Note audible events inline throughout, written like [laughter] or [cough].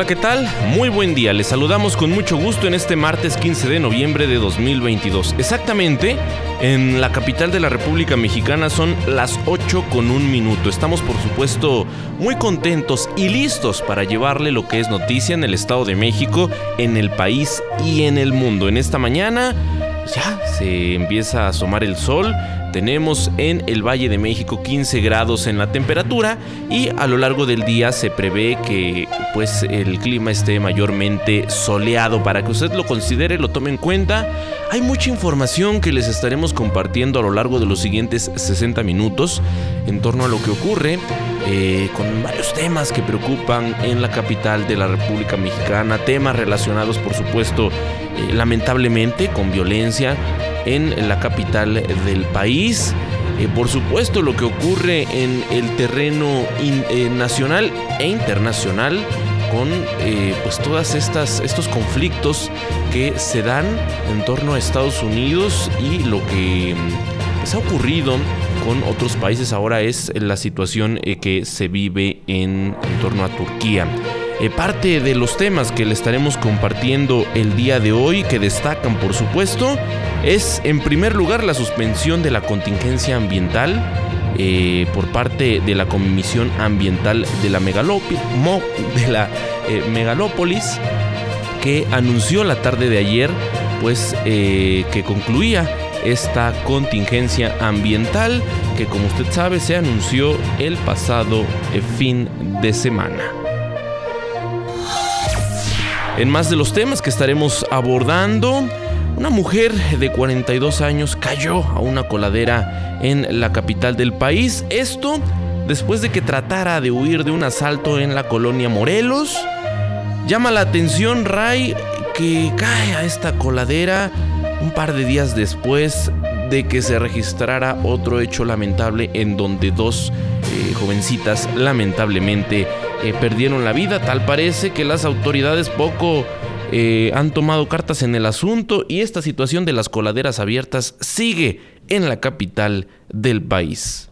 Hola, ¿qué tal? Muy buen día. Les saludamos con mucho gusto en este martes 15 de noviembre de 2022. Exactamente, en la capital de la República Mexicana son las 8 con un minuto. Estamos, por supuesto, muy contentos y listos para llevarle lo que es noticia en el Estado de México, en el país y en el mundo. En esta mañana ya se empieza a asomar el sol tenemos en el Valle de México 15 grados en la temperatura y a lo largo del día se prevé que pues el clima esté mayormente soleado para que usted lo considere, lo tome en cuenta. Hay mucha información que les estaremos compartiendo a lo largo de los siguientes 60 minutos en torno a lo que ocurre eh, con varios temas que preocupan en la capital de la República Mexicana, temas relacionados por supuesto eh, lamentablemente con violencia, en la capital del país. Eh, por supuesto, lo que ocurre en el terreno nacional e internacional con eh, pues todas estas estos conflictos que se dan en torno a Estados Unidos y lo que pues, ha ocurrido con otros países ahora es la situación que se vive en, torno a Turquía. Eh, parte de los temas que le estaremos compartiendo el día de hoy, que destacan por supuesto, es en primer lugar la suspensión de la contingencia ambiental eh, por parte de la Comisión Ambiental de la, de la eh, Megalópolis, que anunció la tarde de ayer pues que concluía esta contingencia ambiental que como usted sabe se anunció el pasado fin de semana. En más de los temas que estaremos abordando, una mujer de 42 años cayó a una coladera en la capital del país. Esto después de que tratara de huir de un asalto en la colonia Morelos. Llama la atención Ray que cae a esta coladera un par de días después de que se registrara otro hecho lamentable en donde dos eh, jovencitas lamentablemente eh, perdieron la vida. Tal parece que las autoridades poco eh, han tomado cartas en el asunto y esta situación de las coladeras abiertas sigue en la capital del país.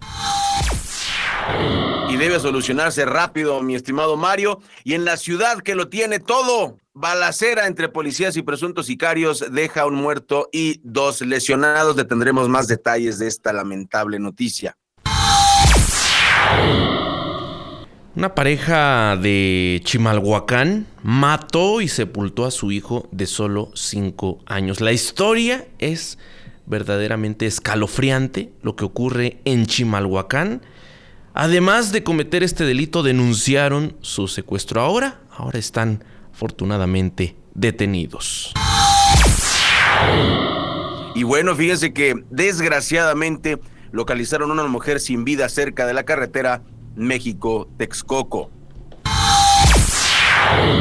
Y debe solucionarse rápido, mi estimado Mario. Y en la ciudad que lo tiene todo, balacera entre policías y presuntos sicarios deja un muerto y dos lesionados. Le tendremos más detalles de esta lamentable noticia. Una pareja de Chimalhuacán mató y sepultó a su hijo de solo 5 años. La historia es verdaderamente escalofriante lo que ocurre en Chimalhuacán. Además de cometer este delito, denunciaron su secuestro. Ahora, ahora están afortunadamente detenidos. Y bueno, fíjense que desgraciadamente localizaron a una mujer sin vida cerca de la carretera México-Texcoco.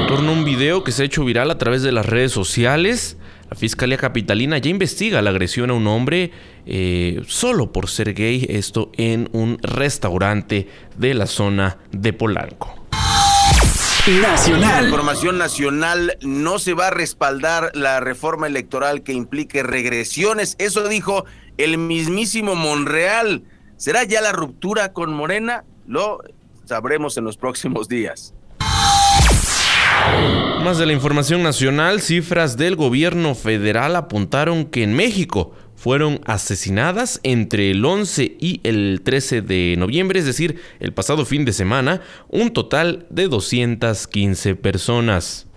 torno a un video que se ha hecho viral a través de las redes sociales. La Fiscalía Capitalina ya investiga la agresión a un hombre eh, solo por ser gay, esto en un restaurante de la zona de Polanco. Nacional. información nacional no se va a respaldar la reforma electoral que implique regresiones. Eso dijo el mismísimo Monreal. ¿Será ya la ruptura con Morena? Lo sabremos en los próximos días. Más de la información nacional, cifras del gobierno federal apuntaron que en México fueron asesinadas entre el 11 y el 13 de noviembre, es decir, el pasado fin de semana, un total de 215 personas.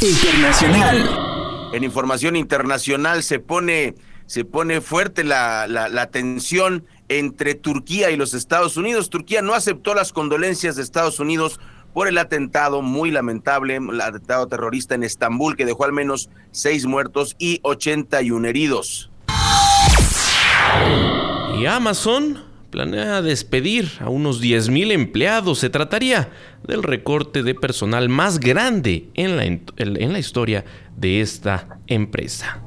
Internacional. En información internacional se pone, se pone fuerte la, la, la tensión entre Turquía y los Estados Unidos. Turquía no aceptó las condolencias de Estados Unidos por el atentado muy lamentable, el atentado terrorista en Estambul que dejó al menos seis muertos y 81 heridos. Y Amazon planea despedir a unos 10.000 empleados. Se trataría del recorte de personal más grande en la, en la historia de esta empresa.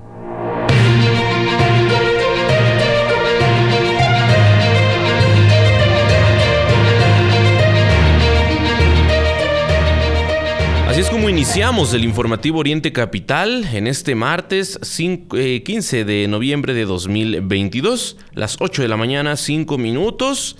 Así es como iniciamos el informativo Oriente Capital en este martes 15 eh, de noviembre de 2022, las 8 de la mañana, 5 minutos.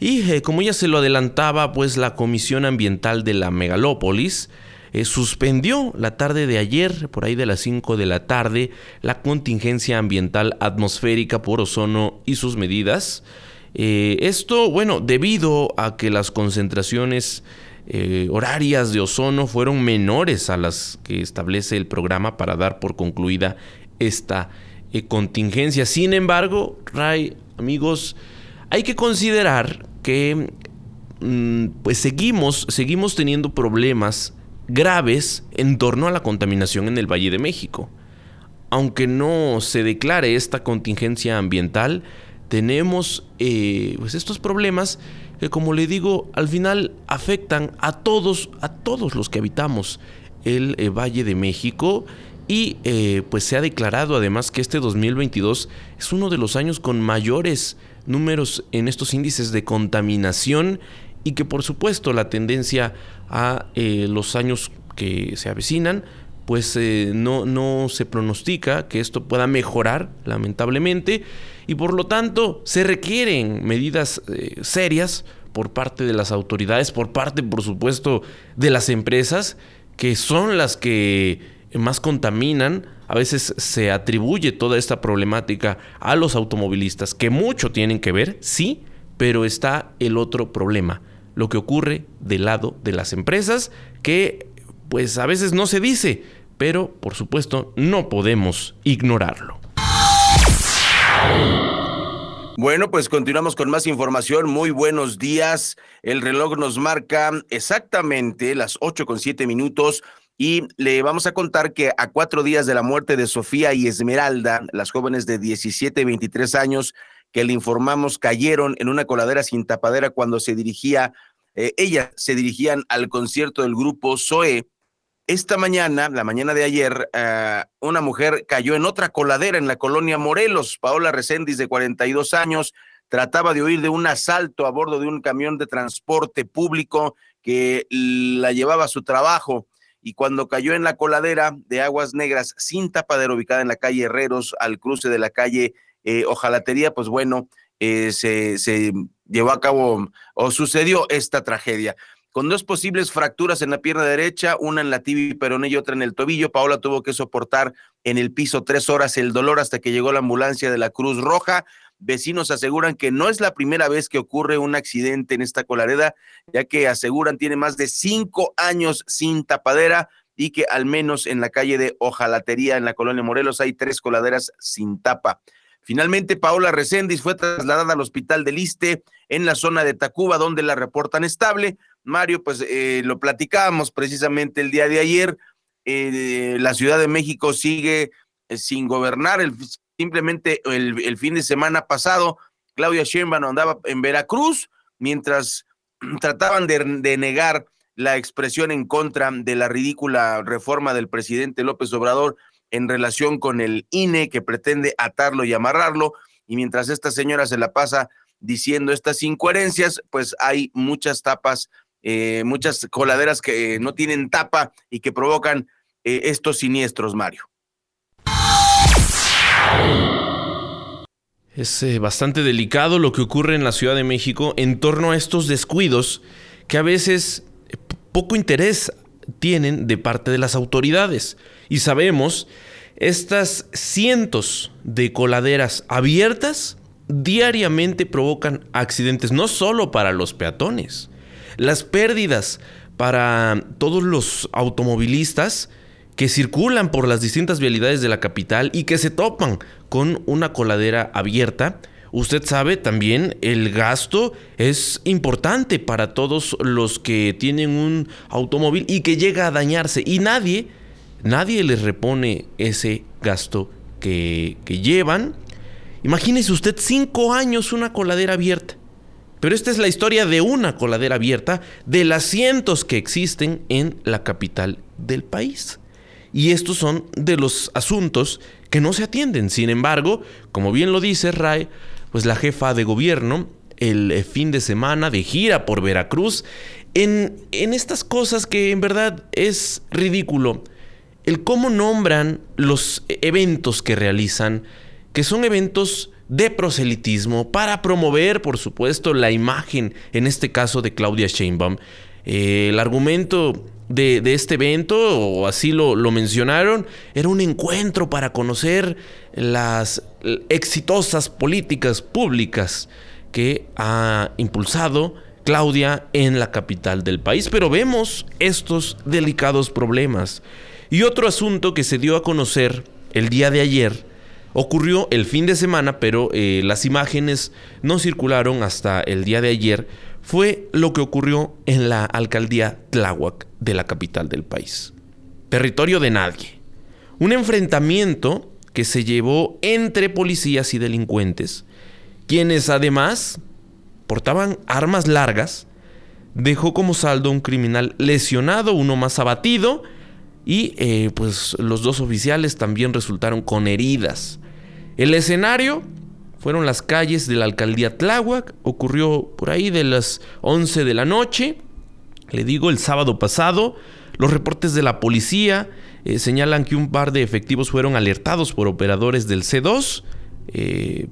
Y eh, como ya se lo adelantaba, pues la Comisión Ambiental de la Megalópolis eh, suspendió la tarde de ayer, por ahí de las 5 de la tarde, la contingencia ambiental atmosférica por ozono y sus medidas. esto, bueno, debido a que las concentraciones eh, horarias de ozono fueron menores a las que establece el programa para dar por concluida esta eh, contingencia. Sin embargo, Ray, amigos, hay que considerar que mm, pues seguimos, seguimos teniendo problemas graves en torno a la contaminación en el Valle de México. Aunque no se declare esta contingencia ambiental, tenemos eh, pues estos problemas que como le digo, al final afectan a todos, a todos los que habitamos el eh, Valle de México y eh, pues se ha declarado además que este 2022 es uno de los años con mayores números en estos índices de contaminación y que por supuesto la tendencia a eh, los años que se avecinan pues no, no se pronostica que esto pueda mejorar lamentablemente y por lo tanto se requieren medidas eh, serias por parte de las autoridades, por parte por supuesto de las empresas que son las que más contaminan. A veces se atribuye toda esta problemática a los automovilistas, que mucho tienen que ver, sí, pero está el otro problema, lo que ocurre del lado de las empresas, que pues a veces no se dice, pero por supuesto no podemos ignorarlo. Bueno, pues continuamos con más información. Muy buenos días. El reloj nos marca exactamente las ocho con siete minutos y le vamos a contar que a cuatro días de la muerte de Sofía y Esmeralda, las jóvenes de 17 y 23 años que le informamos cayeron en una coladera sin tapadera cuando se dirigía, eh, ellas se dirigían al concierto del grupo Zoe esta mañana, la mañana de ayer, eh, una mujer cayó en otra coladera en la colonia Morelos. Paola Recendis, de 42 años, trataba de huir de un asalto a bordo de un camión de transporte público que la llevaba a su trabajo. Y cuando cayó en la coladera de Aguas Negras sin tapadera ubicada en la calle Herreros, al cruce de la calle eh, Ojalatería, pues bueno, eh, se llevó a cabo o sucedió esta tragedia con dos posibles fracturas en la pierna derecha, una en la tibia peroné y otra en el tobillo. Paola tuvo que soportar en el piso tres horas el dolor hasta que llegó la ambulancia de la Cruz Roja. Vecinos aseguran que no es la primera vez que ocurre un accidente en esta colareda, ya que aseguran tiene más de cinco años sin tapadera y que al menos en la calle de Ojalatería, en la colonia Morelos, hay tres coladeras sin tapa. Finalmente, Paola Recendis fue trasladada al hospital del Liste en la zona de Tacuba, donde la reportan estable. Mario, pues eh, lo platicábamos precisamente el día de ayer. Eh, la Ciudad de México sigue eh, sin gobernar. simplemente el, fin de semana pasado, Claudia Sheinbaum andaba en Veracruz mientras [clears throat] trataban de, de negar la expresión en contra de la ridícula reforma del presidente López Obrador en relación con el INE que pretende atarlo y amarrarlo. Y mientras esta señora se la pasa diciendo estas incoherencias, pues hay muchas tapas eh, muchas coladeras que no tienen tapa y que provocan eh, estos siniestros, Mario. Es eh, bastante delicado lo que ocurre en la Ciudad de México en torno a estos descuidos que a veces poco interés tienen de parte de las autoridades. Y sabemos, estas cientos de coladeras abiertas diariamente provocan accidentes, no solo para los peatones, las pérdidas para todos los automovilistas que circulan por las distintas vialidades de la capital y que se topan con una coladera abierta. Usted sabe también el gasto es importante para todos los que tienen un automóvil y que llega a dañarse y nadie, nadie les repone ese gasto que, que llevan. Imagínese usted cinco años una coladera abierta. Pero esta es la historia de una coladera abierta de las cientos que existen en la capital del país. y estos son de los asuntos que no se atienden. Sin embargo, como bien lo dice Ray, pues la jefa de gobierno el eh, fin de semana de gira por Veracruz en, en estas cosas que en verdad es ridículo. El cómo nombran los eventos que realizan, que son eventos de proselitismo para promover, por supuesto, la imagen, en este caso de Claudia Sheinbaum. Eh, el argumento de, este evento, o así lo, lo, mencionaron, era un encuentro para conocer las exitosas políticas públicas que ha impulsado Claudia en la capital del país. Pero vemos estos delicados problemas. Y otro asunto que se dio a conocer el día de ayer ocurrió el fin de semana, pero eh, las imágenes no circularon hasta el día de ayer, fue lo que ocurrió en la alcaldía Tláhuac de la capital del país. Territorio de nadie. Un enfrentamiento que se llevó entre policías y delincuentes quienes además portaban armas largas, dejó como saldo un criminal lesionado, uno más abatido, y eh, pues los dos oficiales también resultaron con heridas. El escenario fueron las calles de la alcaldía Tláhuac, ocurrió por ahí de las 11 de la noche, le digo el sábado pasado, los reportes de la policía eh, señalan que un par de efectivos fueron alertados por operadores del C2, eh,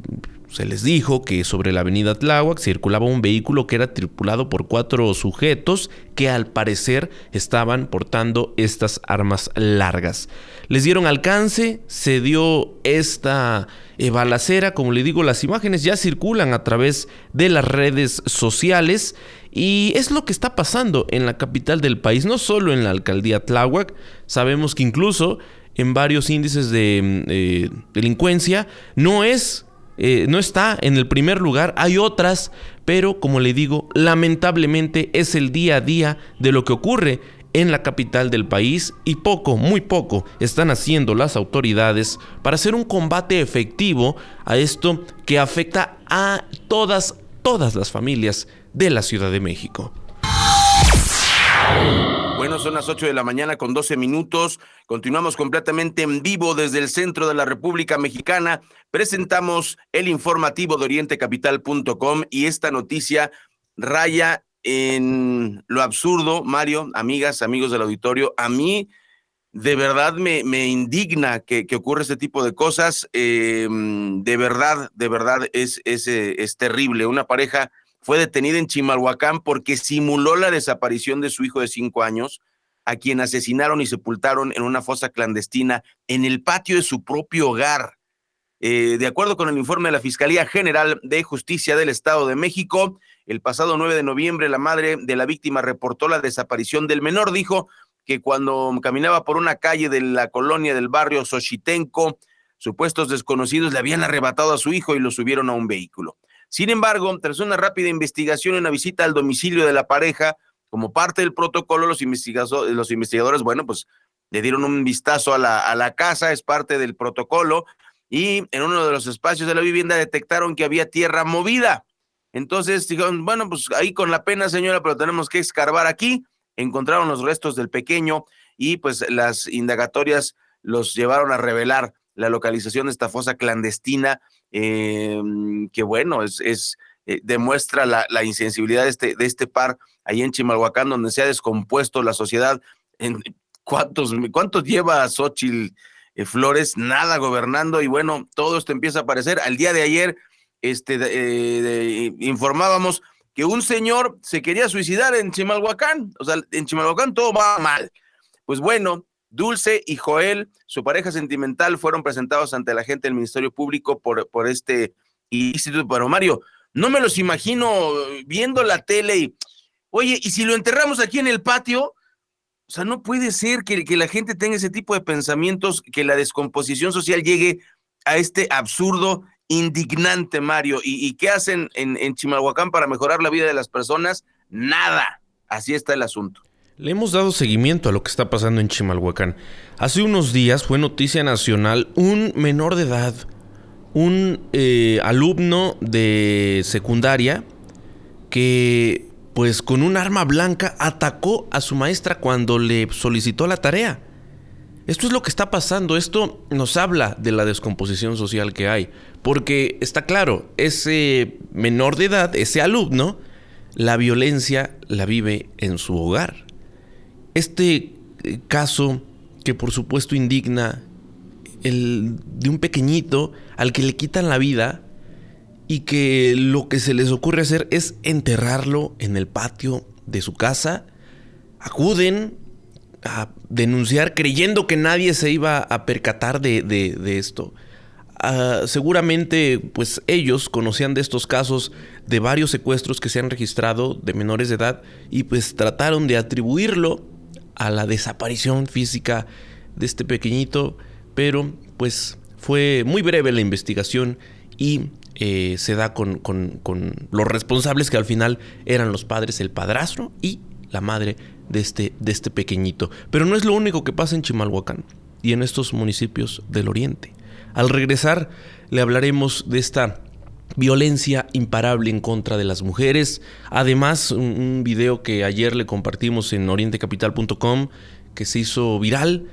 se les dijo que sobre la avenida Tláhuac circulaba un vehículo que era tripulado por cuatro sujetos que al parecer estaban portando estas armas largas. Les dieron alcance, se dio esta balacera, como le digo, las imágenes ya circulan a través de las redes sociales y es lo que está pasando en la capital del país, no solo en la alcaldía Tláhuac, sabemos que incluso en varios índices de mm, eh, delincuencia no es eh, no está en el primer lugar, hay otras, pero como le digo, lamentablemente es el día a día de lo que ocurre en la capital del país y poco, muy poco están haciendo las autoridades para hacer un combate efectivo a esto que afecta a todas, todas las familias de la Ciudad de México. Son las 8 de la mañana con 12 minutos. Continuamos completamente en vivo desde el centro de la República Mexicana. Presentamos el informativo de orientecapital.com y esta noticia raya en lo absurdo, Mario, amigas, amigos del auditorio. A mí de verdad me, indigna que, ocurra este tipo de cosas. Em, de verdad, de verdad es, es, eh, es terrible. Una pareja fue detenida en Chimalhuacán porque simuló la desaparición de su hijo de cinco años, a quien asesinaron y sepultaron en una fosa clandestina en el patio de su propio hogar. Eh, de acuerdo con el informe de la Fiscalía General de Justicia del Estado de México, el pasado 9 de noviembre la madre de la víctima reportó la desaparición del menor. Dijo que cuando caminaba por una calle de la colonia del barrio Xochitenco, supuestos desconocidos le habían arrebatado a su hijo y lo subieron a un vehículo. Sin embargo, tras una rápida investigación y una visita al domicilio de la pareja, como parte del protocolo, los, investigadores, los investigadores, bueno, pues le dieron un vistazo a la, a la casa, es parte del protocolo, y en uno de los espacios de la vivienda detectaron que había tierra movida. Entonces dijeron, bueno, pues ahí con la pena, señora, pero tenemos que escarbar aquí. Encontraron los restos del pequeño y pues las indagatorias los llevaron a revelar la localización de esta fosa clandestina Em, que bueno, es, es eh, demuestra la, la, insensibilidad de este, de este par ahí en Chimalhuacán, donde se ha descompuesto la sociedad. En, ¿cuántos, ¿Cuántos lleva Xochitl eh, Flores? Nada gobernando y bueno, todo esto empieza a aparecer. Al día de ayer este, eh, informábamos que un señor se quería suicidar en Chimalhuacán, o sea, en Chimalhuacán todo va mal. Pues bueno, Dulce y Joel, su pareja sentimental, fueron presentados ante la gente del Ministerio Público por, por este instituto. Pero Mario, no me los imagino viendo la tele y, oye, ¿y si lo enterramos aquí en el patio? O sea, no puede ser que, que la gente tenga ese tipo de pensamientos, que la descomposición social llegue a este absurdo indignante, Mario. ¿Y, y qué hacen en, en Chimalhuacán para mejorar la vida de las personas? Nada. Así está el asunto. Le hemos dado seguimiento a lo que está pasando en Chimalhuacán. Hace unos días fue noticia nacional un menor de edad, un eh, alumno de secundaria que pues con un arma blanca atacó a su maestra cuando le solicitó la tarea. Esto es lo que está pasando, esto nos habla de la descomposición social que hay, porque está claro, ese menor de edad, ese alumno, la violencia la vive en su hogar. Este eh, caso que por supuesto indigna el de un pequeñito al que le quitan la vida y que lo que se les ocurre hacer es enterrarlo en el patio de su casa, acuden a denunciar creyendo que nadie se iba a percatar de, esto. Ah, seguramente pues ellos conocían de estos casos de varios secuestros que se han registrado de menores de edad y pues trataron de atribuirlo a la desaparición física de este pequeñito, pero pues fue muy breve la investigación y eh, se da con, los responsables que al final eran los padres, el padrastro y la madre de este, de este pequeñito. Pero no es lo único que pasa en Chimalhuacán y en estos municipios del oriente. Al regresar le hablaremos de esta violencia imparable en contra de las mujeres. Además, un, video que ayer le compartimos en orientecapital.com que se hizo viral,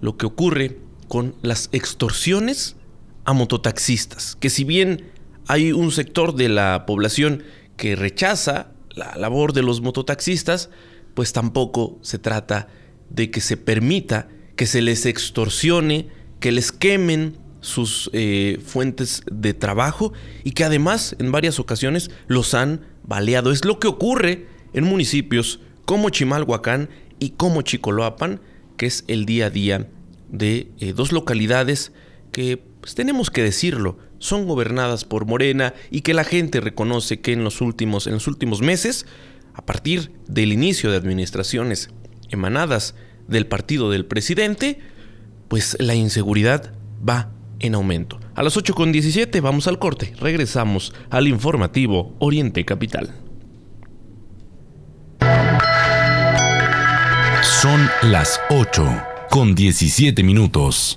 lo que ocurre con las extorsiones a mototaxistas, que si bien hay un sector de la población que rechaza la labor de los mototaxistas, pues tampoco se trata de que se permita que se les extorsione, que les quemen sus eh, fuentes de trabajo y que además en varias ocasiones los han baleado. Es lo que ocurre en municipios como Chimalhuacán y como Chicoloapan, que es el día a día de eh, dos localidades que, pues, tenemos que decirlo, son gobernadas por Morena y que la gente reconoce que en los últimos, en los últimos meses, a partir del inicio de administraciones emanadas del partido del presidente, pues la inseguridad va en aumento. A las 8.17 vamos al corte, regresamos al informativo Oriente Capital. Son las 8 con 17 minutos.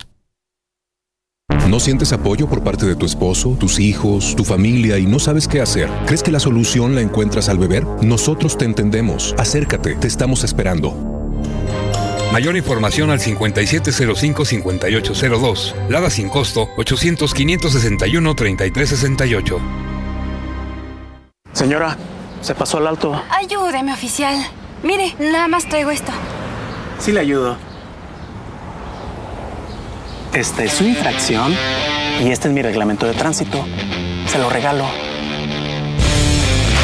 ¿No sientes apoyo por parte de tu esposo, tus hijos, tu familia y no sabes qué hacer? ¿Crees que la solución la encuentras al beber? Nosotros te entendemos. Acércate, te estamos esperando. Mayor información al 5705-5802. Lada sin costo 800-561-3368. Señora, se pasó al alto. Ayúdeme, oficial. Mire, nada más traigo esto. Sí le ayudo. Esta es su infracción y este es mi reglamento de tránsito. Se lo regalo.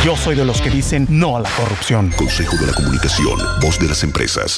Yo soy de los que dicen no a la corrupción. Consejo de la Comunicación, voz de las empresas.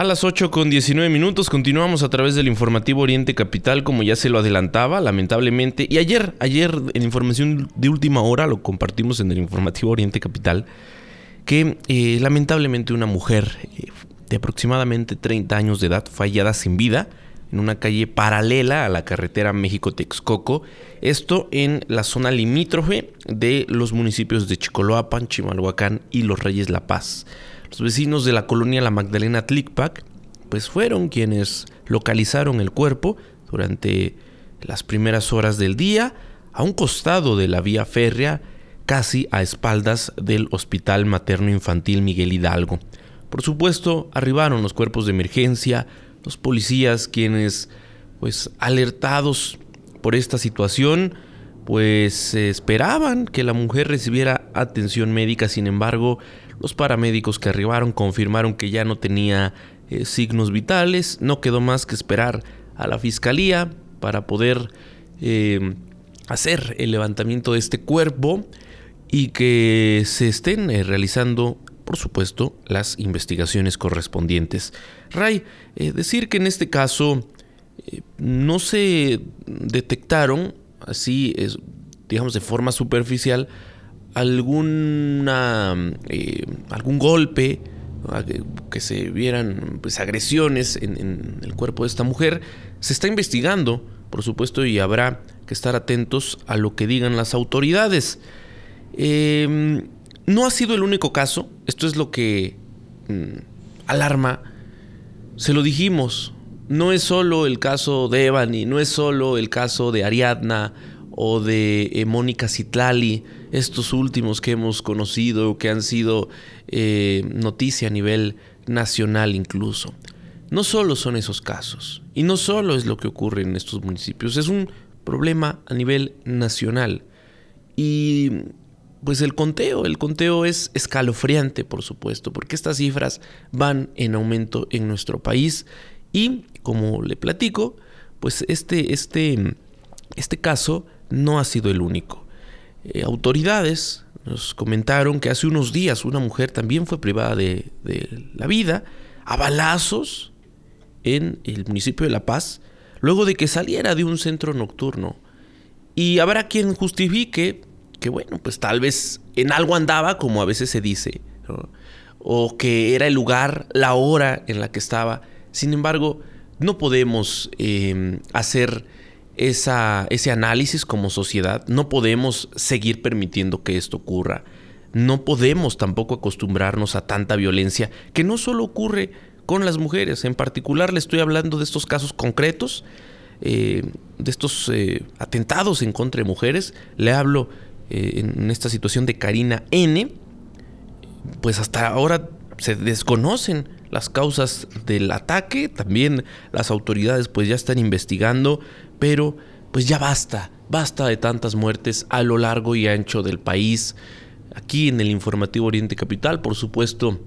A las 8 con 19 minutos continuamos a través del informativo Oriente Capital, como ya se lo adelantaba, lamentablemente. Y ayer, ayer en información de última hora, lo compartimos en el informativo Oriente Capital, que eh, lamentablemente una mujer eh, de aproximadamente 30 años de edad fallada sin vida en una calle paralela a la carretera México-Texcoco, esto en la zona limítrofe de los municipios de Chicoloapan, Chimalhuacán y Los Reyes La Paz. Los vecinos de la colonia La Magdalena Tlicpac pues fueron quienes localizaron el cuerpo durante las primeras horas del día a un costado de la vía férrea casi a espaldas del Hospital Materno Infantil Miguel Hidalgo. Por supuesto, arribaron los cuerpos de emergencia, los policías quienes pues alertados por esta situación pues esperaban que la mujer recibiera atención médica, sin embargo, los paramédicos que arribaron confirmaron que ya no tenía eh, signos vitales, no quedó más que esperar a la fiscalía para poder em, hacer el levantamiento de este cuerpo y que se estén eh, realizando, por supuesto, las investigaciones correspondientes. Ray, eh, decir que en este caso no se detectaron, así, es, digamos, de forma superficial, alguna, algún golpe, que se vieran pues, agresiones en, el cuerpo de esta mujer, se está investigando, por supuesto, y habrá que estar atentos a lo que digan las autoridades. Em, no ha sido el único caso, esto es lo que mm, alarma. Se lo dijimos, no es solo el caso de Evany, no es solo el caso de Ariadna o de eh, Mónica Citlali, estos últimos que hemos conocido, que han sido eh, noticia a nivel nacional incluso. No solo son esos casos, y no solo es lo que ocurre en estos municipios, es un problema a nivel nacional. Y pues el conteo, el conteo es escalofriante, por supuesto, porque estas cifras van en aumento en nuestro país y, como le platico, pues este, este, este caso no ha sido el único. Eh, autoridades nos comentaron que hace unos días una mujer también fue privada de, la vida a balazos en el municipio de La Paz, luego de que saliera de un centro nocturno. Y habrá quien justifique que, bueno, pues tal vez en algo andaba, como a veces se dice, o que era el lugar, la hora en la que estaba. Sin embargo, no podemos eh, hacer ese análisis como sociedad. No podemos seguir permitiendo que esto ocurra. No podemos tampoco acostumbrarnos a tanta violencia que no solo ocurre con las mujeres. En particular le estoy hablando de estos casos concretos, eh, de estos eh, atentados en contra de mujeres. Le hablo eh, en esta situación de Karina N. Pues hasta ahora se desconocen las causas del ataque. También las autoridades pues ya están investigando pero pues ya basta, basta de tantas muertes a lo largo y ancho del país. Aquí en el informativo Oriente Capital, por supuesto,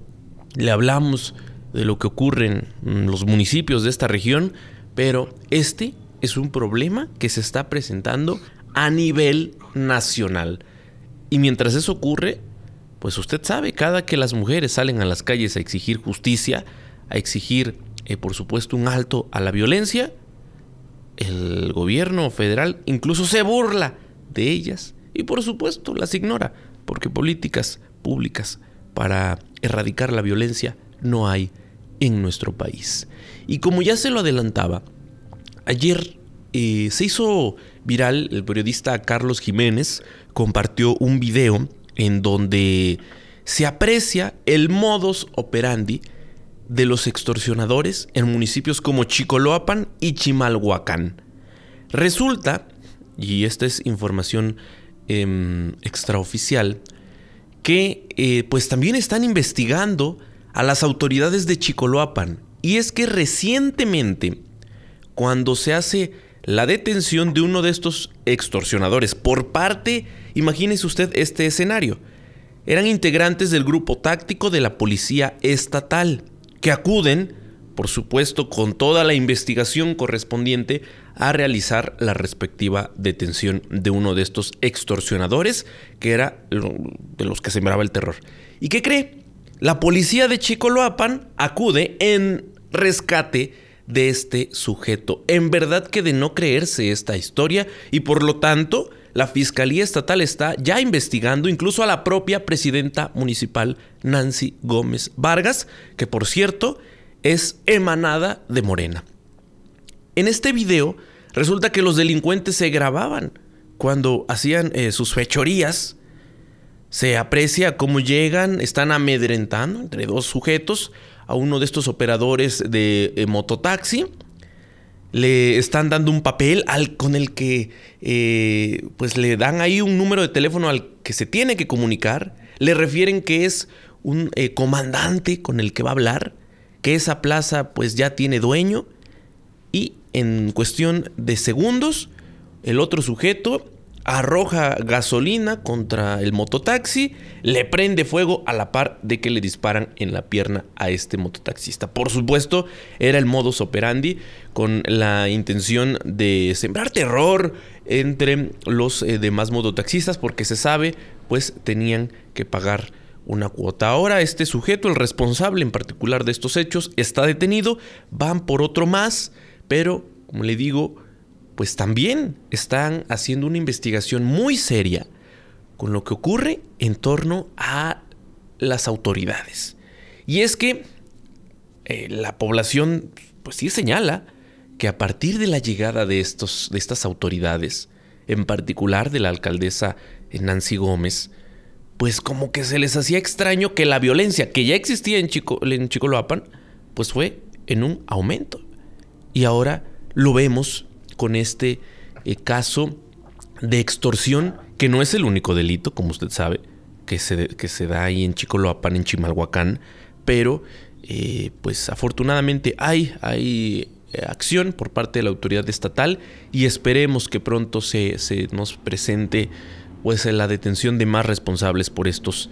le hablamos de lo que ocurre en los municipios de esta región, pero este es un problema que se está presentando a nivel nacional. Y mientras eso ocurre, pues usted sabe, cada que las mujeres salen a las calles a exigir justicia, a exigir, eh, por supuesto, un alto a la violencia, el gobierno federal incluso se burla de ellas y por supuesto las ignora, porque políticas públicas para erradicar la violencia no hay en nuestro país. Y como ya se lo adelantaba, ayer eh, se hizo viral, el periodista Carlos Jiménez compartió un video en donde se aprecia el modus operandi de los extorsionadores en municipios como Chicoloapan y Chimalhuacán. Resulta, y esta es información em, extraoficial, que eh, pues también están investigando a las autoridades de Chicoloapan. Y es que recientemente, cuando se hace la detención de uno de estos extorsionadores por parte, imagínese usted este escenario, eran integrantes del grupo táctico de la policía estatal que acuden, por supuesto, con toda la investigación correspondiente a realizar la respectiva detención de uno de estos extorsionadores, que era de los que sembraba el terror. ¿Y qué cree? La policía de Chicoloapan acude en rescate de este sujeto. En verdad que de no creerse esta historia y por lo tanto la Fiscalía Estatal está ya investigando incluso a la propia presidenta municipal Nancy Gómez Vargas, que por cierto es emanada de Morena. En este video resulta que los delincuentes se grababan cuando hacían eh, sus fechorías. Se aprecia cómo llegan, están amedrentando entre dos sujetos a uno de estos operadores de eh, mototaxi le están dando un papel al, con el que eh, pues le dan ahí un número de teléfono al que se tiene que comunicar, le refieren que es un eh, comandante con el que va a hablar, que esa plaza pues ya tiene dueño y en cuestión de segundos el otro sujeto arroja gasolina contra el mototaxi, le prende fuego a la par de que le disparan en la pierna a este mototaxista. Por supuesto, era el modus operandi con la intención de sembrar terror entre los eh, demás mototaxistas porque se sabe pues tenían que pagar una cuota. Ahora este sujeto, el responsable en particular de estos hechos, está detenido, van por otro más, pero como le digo, pues también están haciendo una investigación muy seria con lo que ocurre en torno a las autoridades. Y es que eh, la población, pues sí señala que a partir de la llegada de, estos, de estas autoridades, en particular de la alcaldesa Nancy Gómez, pues como que se les hacía extraño que la violencia que ya existía en, Chico, en Chicoloapan, pues fue en un aumento. Y ahora lo vemos con este eh, caso de extorsión, que no es el único delito, como usted sabe, que se, que se da ahí en Chicoloapan, en Chimalhuacán, pero eh, pues afortunadamente hay, hay eh, acción por parte de la autoridad estatal y esperemos que pronto se, se nos presente pues la detención de más responsables por estos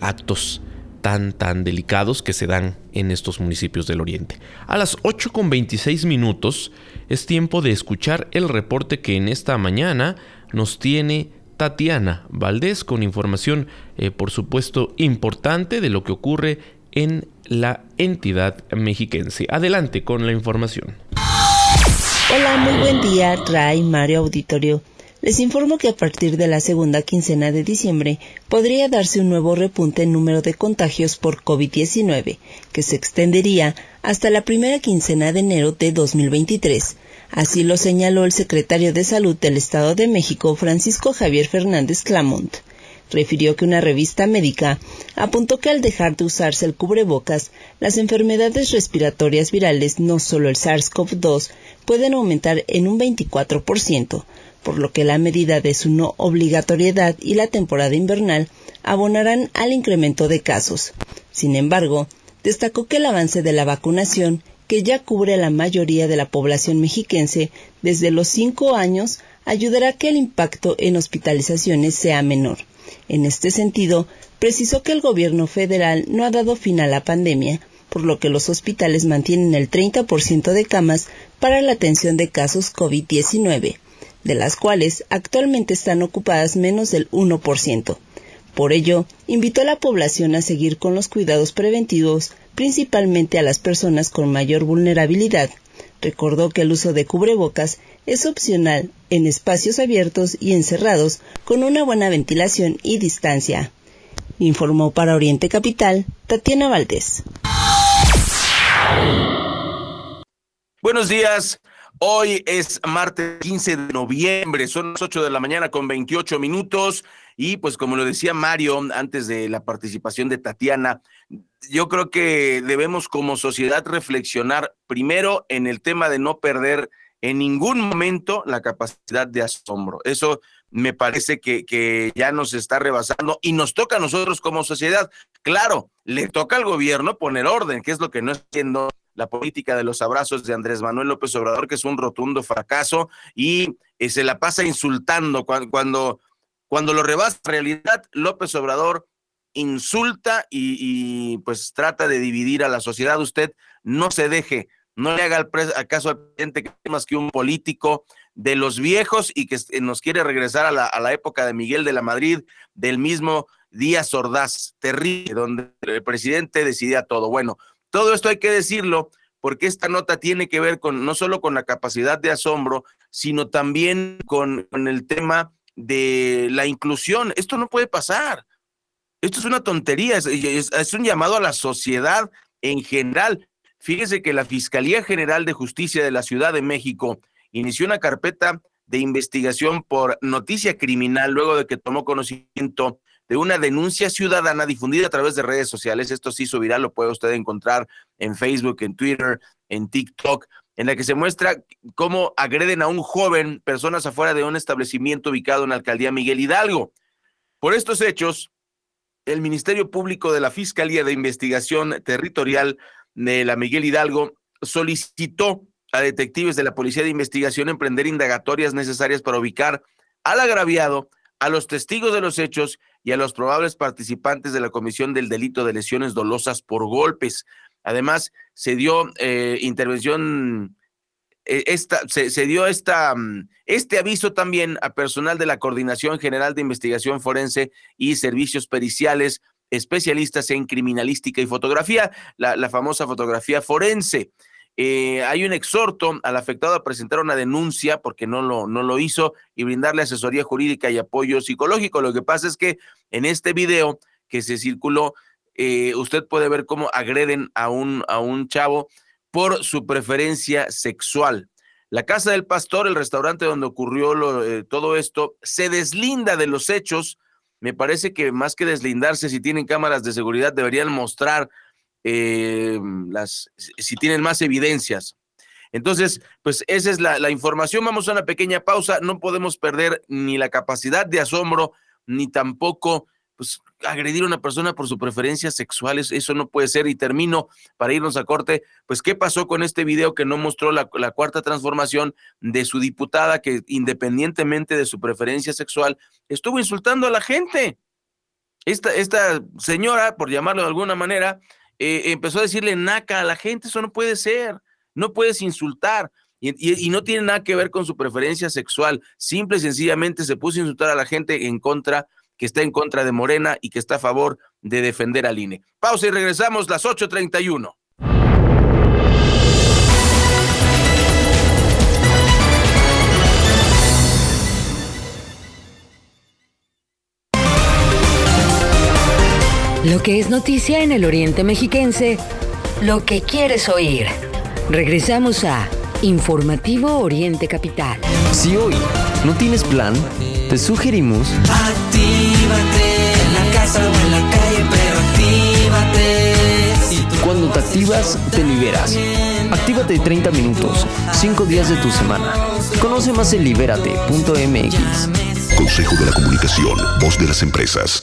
actos tan tan delicados que se dan en estos municipios del oriente. A las 8 con 26 minutos es tiempo de escuchar el reporte que en esta mañana nos tiene Tatiana Valdés con información por supuesto importante de lo que ocurre en la entidad mexiquense. Adelante con la información. Hola, muy buen día, Ray, Mario Auditorio. Les informo que a partir de la segunda quincena de diciembre podría darse un nuevo repunte en número de contagios por COVID-19, que se extendería hasta la primera quincena de enero de 2023. Así lo señaló el secretario de Salud del Estado de México, Francisco Javier Fernández Clamont refirió que una revista médica apuntó que al dejar de usarse el cubrebocas, las enfermedades respiratorias virales, no solo el SARS-CoV-2, pueden aumentar en un 24%, por lo que la medida de su no obligatoriedad y la temporada invernal abonarán al incremento de casos. Sin embargo, destacó que el avance de la vacunación, que ya cubre a la mayoría de la población mexiquense desde los 5 años, ayudará a que el impacto en hospitalizaciones sea menor. En este sentido, precisó que el gobierno federal no ha dado fin a la pandemia, por lo que los hospitales mantienen el 30% de camas para la atención de casos COVID-19, de las cuales actualmente están ocupadas menos del 1%. Por ello, invitó a la población a seguir con los cuidados preventivos, principalmente a las personas con mayor vulnerabilidad. Recordó que el uso de cubrebocas es opcional en espacios abiertos y encerrados con una buena ventilación y distancia. Informó para Oriente Capital Tatiana Valdés. Buenos días. Hoy es martes 15 de noviembre, son las 8 de la mañana con 28 minutos y pues como lo decía Mario antes de la participación de Tatiana, yo creo que debemos como sociedad reflexionar primero en el tema de no perder en ningún momento la capacidad de asombro. Eso me parece que, ya nos está rebasando y nos toca a nosotros como sociedad. Claro, le toca al gobierno poner orden, que es lo que no está haciendo la política de los abrazos de Andrés Manuel López Obrador, que es un rotundo fracaso y eh, se la pasa insultando cuando, cuando, cuando lo rebasa en realidad López Obrador insulta y, pues trata de dividir a la sociedad. Usted no se deje no le haga al caso al presidente que es más que un político de los viejos y que nos quiere regresar a la, a la época de Miguel de la Madrid, del mismo Díaz Ordaz, terrible, donde el presidente decidía todo. Bueno, todo esto hay que decirlo porque esta nota tiene que ver con no solo con la capacidad de asombro, sino también con, el tema de la inclusión. Esto no puede pasar. Esto es una tontería, es, es un llamado a la sociedad en general. Fíjese que la Fiscalía General de Justicia de la Ciudad de México inició una carpeta de investigación por noticia criminal luego de que tomó conocimiento de una denuncia ciudadana difundida a través de redes sociales. Esto sí subirá, lo puede usted encontrar en Facebook, en Twitter, en TikTok, en la que se muestra cómo agreden a un joven, personas afuera de un establecimiento ubicado en la alcaldía Miguel Hidalgo. Por estos hechos, el Ministerio Público de la Fiscalía de Investigación Territorial de la Miguel Hidalgo solicitó a detectives de la Policía de Investigación emprender indagatorias necesarias para ubicar al agraviado, a los testigos de los hechos y a los probables participantes de la comisión del delito de lesiones dolosas por golpes. Además, se dio eh, intervención eh, esta, se, dio esta, mm, este aviso también a personal de la Coordinación General de Investigación Forense y Servicios Periciales, especialistas en criminalística y fotografía, la famosa fotografía forense. Eh, hay un exhorto al afectado a presentar una denuncia porque no lo, no lo hizo y brindarle asesoría jurídica y apoyo psicológico. Lo que pasa es que en este video que se circuló, eh, usted puede ver cómo agreden a un, a un chavo por su preferencia sexual. La casa del pastor, el restaurante donde ocurrió eh, todo esto, se deslinda de los hechos. Me parece que más que deslindarse, si tienen cámaras de seguridad, deberían mostrar eh, las, si tienen más evidencias. Entonces, pues esa es la, la, información. Vamos a una pequeña pausa. No podemos perder ni la capacidad de asombro, ni tampoco pues, agredir a una persona por su preferencia sexual. Eso no puede ser. Y termino para irnos a corte. Pues, ¿qué pasó con este video que no mostró la, la cuarta transformación de su diputada que, independientemente de su preferencia sexual, estuvo insultando a la gente? Esta, esta señora, por llamarlo de alguna manera, eh, empezó a decirle naca a la gente, eso no puede ser, no puedes insultar. Y, y, no tiene nada que ver con su preferencia sexual, simple y sencillamente se puso a insultar a la gente en contra, que está en contra de Morena y que está a favor de defender al INE. Pausa y regresamos las 8.31. Lo que es noticia en el Oriente Mexiquense, lo que quieres oír. Regresamos a Informativo Oriente Capital. Si hoy no tienes plan, te sugerimos... Actívate en la casa o en la calle, pero actívate. Cuando te activas, te liberas. Actívate 30 minutos, 5 días de tu semana. Conoce más en libérate.mx. Consejo de la Comunicación, voz de las empresas.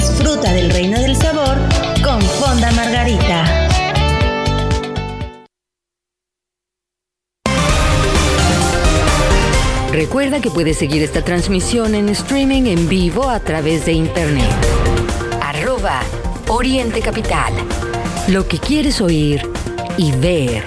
disfruta del reino del sabor con Fonda Margarita. Recuerda que puedes seguir esta transmisión en streaming en vivo a través de internet. Arroba Oriente Capital. Lo que quieres oír y ver.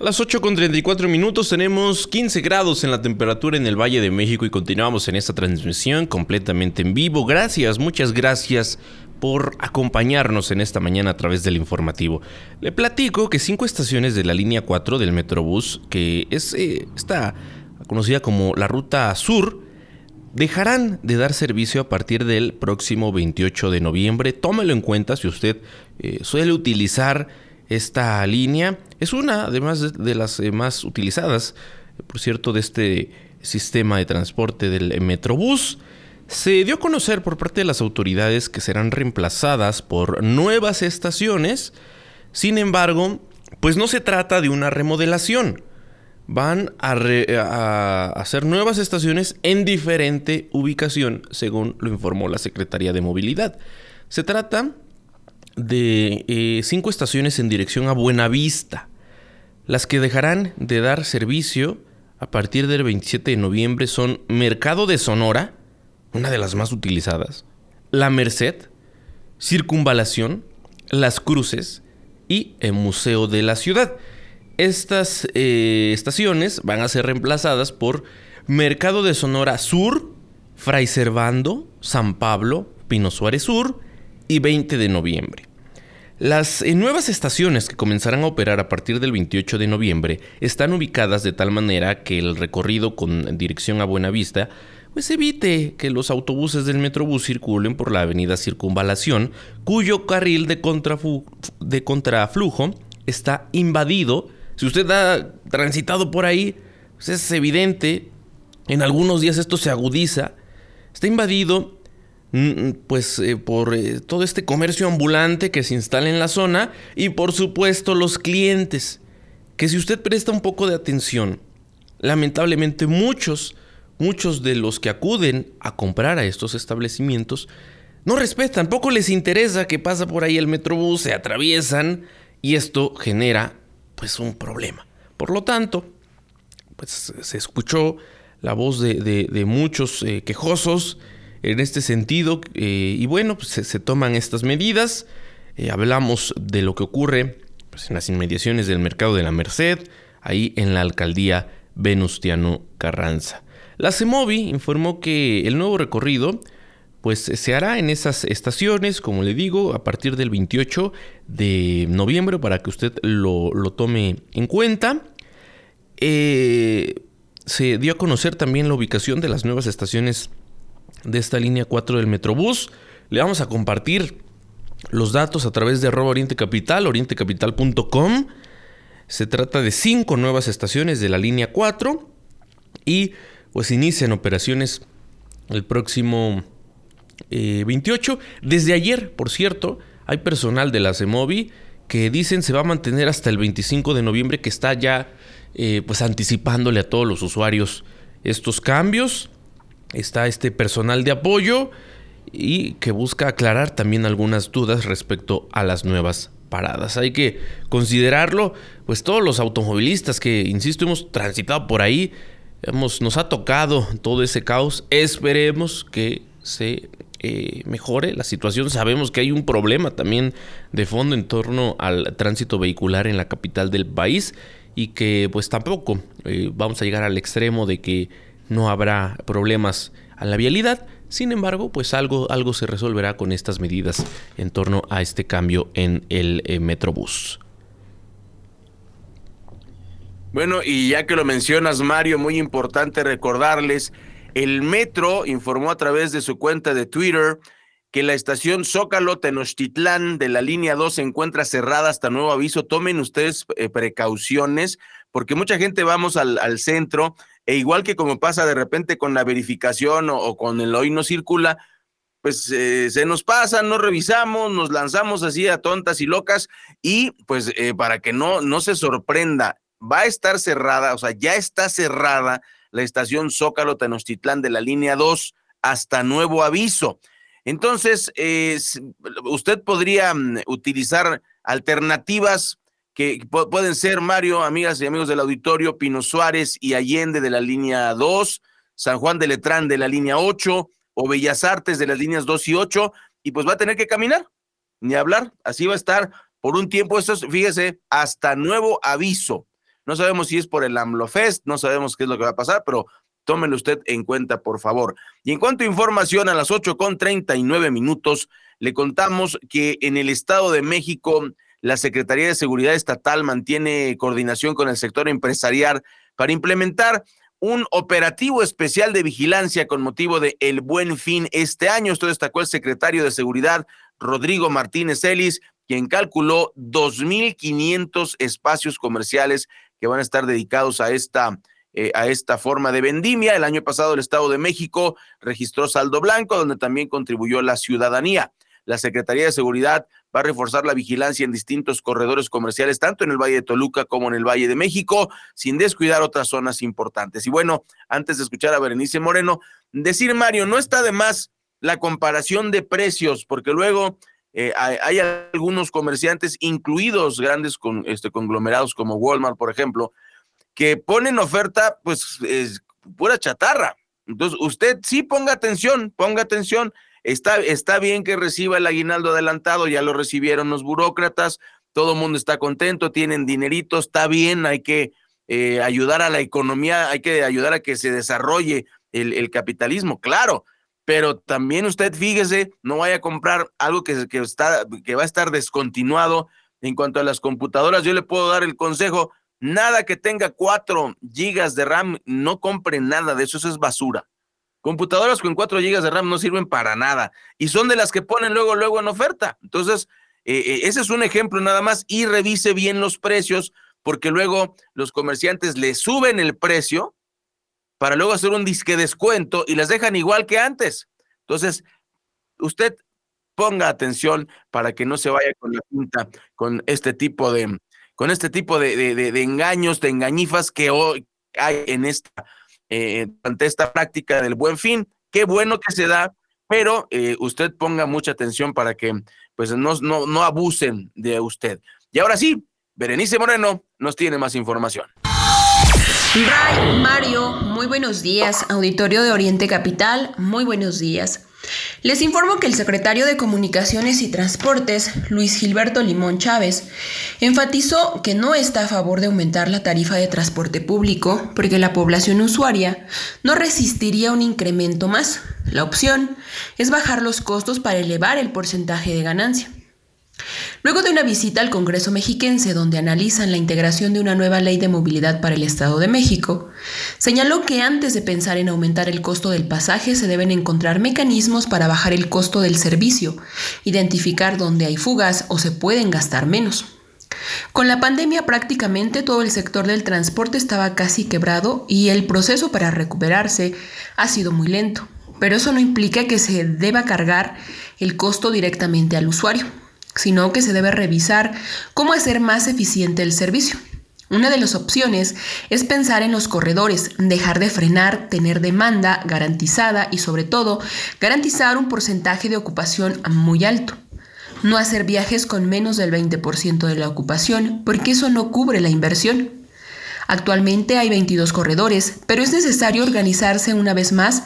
A las 8 con 34 minutos tenemos 15 grados en la temperatura en el Valle de México y continuamos en esta transmisión completamente en vivo. Gracias, muchas gracias por acompañarnos en esta mañana a través del informativo. Le platico que cinco estaciones de la línea 4 del Metrobús, que es eh, está conocida como la Ruta Sur, dejarán de dar servicio a partir del próximo 28 de noviembre. Tómelo en cuenta si usted eh, suele utilizar esta línea es una, además de las eh, más utilizadas, por cierto, de este sistema de transporte del Metrobús. Se dio a conocer por parte de las autoridades que serán reemplazadas por nuevas estaciones. Sin embargo, pues no se trata de una remodelación. Van a, a, hacer nuevas estaciones en diferente ubicación, según lo informó la Secretaría de Movilidad. Se trata de eh, cinco estaciones en dirección a Buenavista. Las que dejarán de dar servicio a partir del 27 de noviembre son Mercado de Sonora, una de las más utilizadas, La Merced, Circunvalación, Las Cruces y el Museo de la Ciudad. Estas eh, estaciones van a ser reemplazadas por Mercado de Sonora Sur, Fray Servando, San Pablo, Pino Suárez Sur y 20 de noviembre. Las eh, nuevas estaciones que comenzarán a operar a partir del 28 de noviembre están ubicadas de tal manera que el recorrido con dirección a Buenavista pues evite que los autobuses del Metrobús circulen por la avenida Circunvalación, cuyo carril de, de contraflujo está invadido. Si usted ha transitado por ahí, pues es evidente, en algunos días esto se agudiza, está invadido pues eh, por eh, todo este comercio ambulante que se instala en la zona y por supuesto los clientes, que si usted presta un poco de atención, lamentablemente muchos, muchos de los que acuden a comprar a estos establecimientos no respetan, poco les interesa que pasa por ahí el metrobús, se atraviesan y esto genera pues un problema. Por lo tanto, pues se escuchó la voz de, muchos eh, quejosos, en este sentido. Eh, y bueno, pues se, toman estas medidas. Eh, hablamos de lo que ocurre pues, en las inmediaciones del mercado de la Merced, ahí en la alcaldía Venustiano Carranza. La CEMOVI informó que el nuevo recorrido pues se hará en esas estaciones, como le digo, a partir del 28 de noviembre para que usted lo, tome en cuenta. Eh, se dio a conocer también la ubicación de las nuevas estaciones de esta línea 4 del Metrobús. Le vamos a compartir los datos a través de arroba Oriente Capital, orientecapital.com. Se trata de cinco nuevas estaciones de la línea 4 y pues inician operaciones el próximo 28. Eh, Desde ayer, por cierto, hay personal de la CEMOVI que dicen se va a mantener hasta el 25 de noviembre, que está ya eh, pues anticipándole a todos los usuarios estos cambios está este personal de apoyo y que busca aclarar también algunas dudas respecto a las nuevas paradas. Hay que considerarlo, pues todos los automovilistas que, insisto, hemos transitado por ahí, hemos, nos ha tocado todo ese caos, esperemos que se eh, mejore la situación. Sabemos que hay un problema también de fondo en torno al tránsito vehicular en la capital del país y que pues tampoco eh, vamos a llegar al extremo de que no habrá problemas a la vialidad. Sin embargo, pues algo, algo se resolverá con estas medidas en torno a este cambio en el eh, Metrobús. Bueno, y ya que lo mencionas, Mario, muy importante recordarles, el Metro informó a través de su cuenta de Twitter que la estación Zócalo Tenochtitlán de la línea 2 se encuentra cerrada hasta nuevo aviso. Tomen ustedes eh, precauciones, porque mucha gente vamos al, al centro e igual que como pasa de repente con la verificación o, con el hoy no circula, pues eh, se nos pasa, no revisamos, nos lanzamos así a tontas y locas y pues eh, para que no, no se sorprenda, va a estar cerrada, o sea, ya está cerrada la estación Zócalo Tenochtitlán de la línea 2 hasta nuevo aviso. Entonces, usted podría mm, utilizar alternativas que pueden ser Mario, amigas y amigos del auditorio, Pino Suárez y Allende de la línea 2, San Juan de Letrán de la línea 8 o Bellas Artes de las líneas 2 y 8, y pues va a tener que caminar, ni hablar, así va a estar por un tiempo, esto es, fíjese, hasta nuevo aviso. No sabemos si es por el AMLOFest, no sabemos qué es lo que va a pasar, pero tómelo usted en cuenta, por favor. Y en cuanto a información, a las 8 con 39 minutos, le contamos que en el Estado de México la Secretaría de Seguridad Estatal mantiene coordinación con el sector empresarial para implementar un operativo especial de vigilancia con motivo de El Buen Fin este año. Esto destacó el secretario de Seguridad, Rodrigo Martínez Ellis, quien calculó 2.500 espacios comerciales que van a estar dedicados a esta, eh, a esta forma de vendimia. El año pasado el Estado de México registró saldo blanco, donde también contribuyó la ciudadanía. La Secretaría de Seguridad va a reforzar la vigilancia en distintos corredores comerciales, tanto en el Valle de Toluca como en el Valle de México, sin descuidar otras zonas importantes. Y bueno, antes de escuchar a Berenice Moreno, decir, Mario, no está de más la comparación de precios, porque luego eh, hay, algunos comerciantes, incluidos grandes con, este, conglomerados como Walmart, por ejemplo, que ponen oferta, pues, es pura chatarra. Entonces, usted sí ponga atención, ponga atención está, está bien que reciba el aguinaldo adelantado, ya lo recibieron los burócratas, todo el mundo está contento, tienen dinerito, está bien, hay que eh, ayudar a la economía, hay que ayudar a que se desarrolle el, capitalismo, claro, pero también usted fíjese, no vaya a comprar algo que, que, está, que va a estar descontinuado. En cuanto a las computadoras, yo le puedo dar el consejo, nada que tenga 4 gigas de RAM, no compre nada de eso, eso es basura. Computadoras con 4 gigas de RAM no sirven para nada y son de las que ponen luego, luego en oferta. Entonces, eh, eh, ese es un ejemplo nada más y revise bien los precios porque luego los comerciantes le suben el precio para luego hacer un disque descuento y las dejan igual que antes. Entonces, usted ponga atención para que no se vaya con la pinta con este tipo de con este tipo de, de, engaños, de engañifas que hoy hay en esta eh, ante esta práctica del buen fin. Qué bueno que se da, pero eh, usted ponga mucha atención para que pues no, no, no abusen de usted. Y ahora sí, Berenice Moreno nos tiene más información. Ray, Mario, muy buenos días. Auditorio de Oriente Capital, muy buenos días. Les informo que el secretario de Comunicaciones y Transportes, Luis Gilberto Limón Chávez, enfatizó que no está a favor de aumentar la tarifa de transporte público porque la población usuaria no resistiría un incremento más. La opción es bajar los costos para elevar el porcentaje de ganancia. Luego de una visita al Congreso mexiquense donde analizan la integración de una nueva ley de movilidad para el Estado de México, señaló que antes de pensar en aumentar el costo del pasaje se deben encontrar mecanismos para bajar el costo del servicio, identificar dónde hay fugas o se pueden gastar menos. Con la pandemia prácticamente todo el sector del transporte estaba casi quebrado y el proceso para recuperarse ha sido muy lento, pero eso no implica que se deba cargar el costo directamente al usuario sino que se debe revisar cómo hacer más eficiente el servicio. Una de las opciones es pensar en los corredores, dejar de frenar, tener demanda garantizada y sobre todo garantizar un porcentaje de ocupación muy alto. No hacer viajes con menos del 20% de la ocupación porque eso no cubre la inversión. Actualmente hay 22 corredores, pero es necesario organizarse una vez más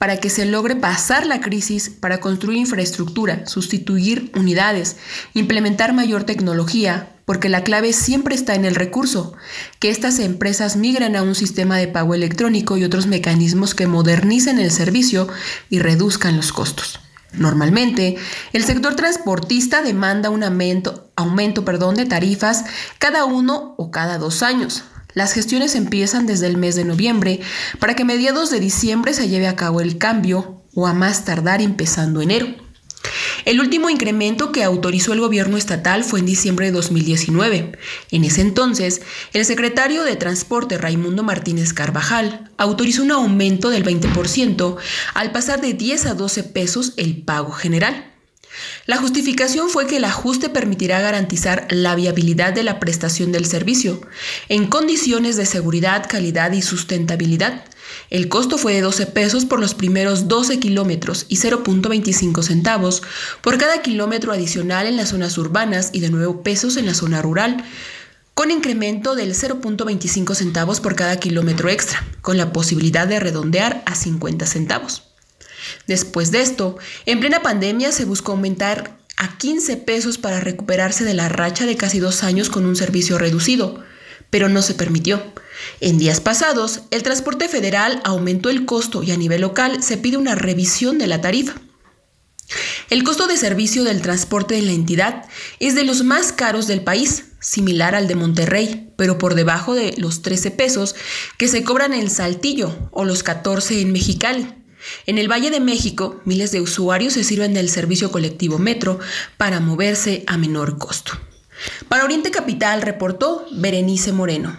para que se logre pasar la crisis, para construir infraestructura, sustituir unidades, implementar mayor tecnología, porque la clave siempre está en el recurso, que estas empresas migren a un sistema de pago electrónico y otros mecanismos que modernicen el servicio y reduzcan los costos. Normalmente, el sector transportista demanda un aumento, aumento perdón, de tarifas cada uno o cada dos años, las gestiones empiezan desde el mes de noviembre para que mediados de diciembre se lleve a cabo el cambio o a más tardar empezando enero. El último incremento que autorizó el gobierno estatal fue en diciembre de 2019. En ese entonces, el secretario de Transporte Raimundo Martínez Carvajal autorizó un aumento del 20% al pasar de 10 a 12 pesos el pago general. La justificación fue que el ajuste permitirá garantizar la viabilidad de la prestación del servicio, en condiciones de seguridad, calidad y sustentabilidad. El costo fue de 12 pesos por los primeros 12 kilómetros y 0.25 centavos por cada kilómetro adicional en las zonas urbanas y de 9 pesos en la zona rural, con incremento del 0.25 centavos por cada kilómetro extra, con la posibilidad de redondear a 50 centavos. Después de esto, en plena pandemia se buscó aumentar a 15 pesos para recuperarse de la racha de casi dos años con un servicio reducido, pero no se permitió. En días pasados, el transporte federal aumentó el costo y a nivel local se pide una revisión de la tarifa. El costo de servicio del transporte de la entidad es de los más caros del país, similar al de Monterrey, pero por debajo de los 13 pesos que se cobran en Saltillo o los 14 en Mexicali. En el Valle de México, miles de usuarios se sirven del servicio colectivo Metro para moverse a menor costo. Para Oriente Capital reportó Berenice Moreno.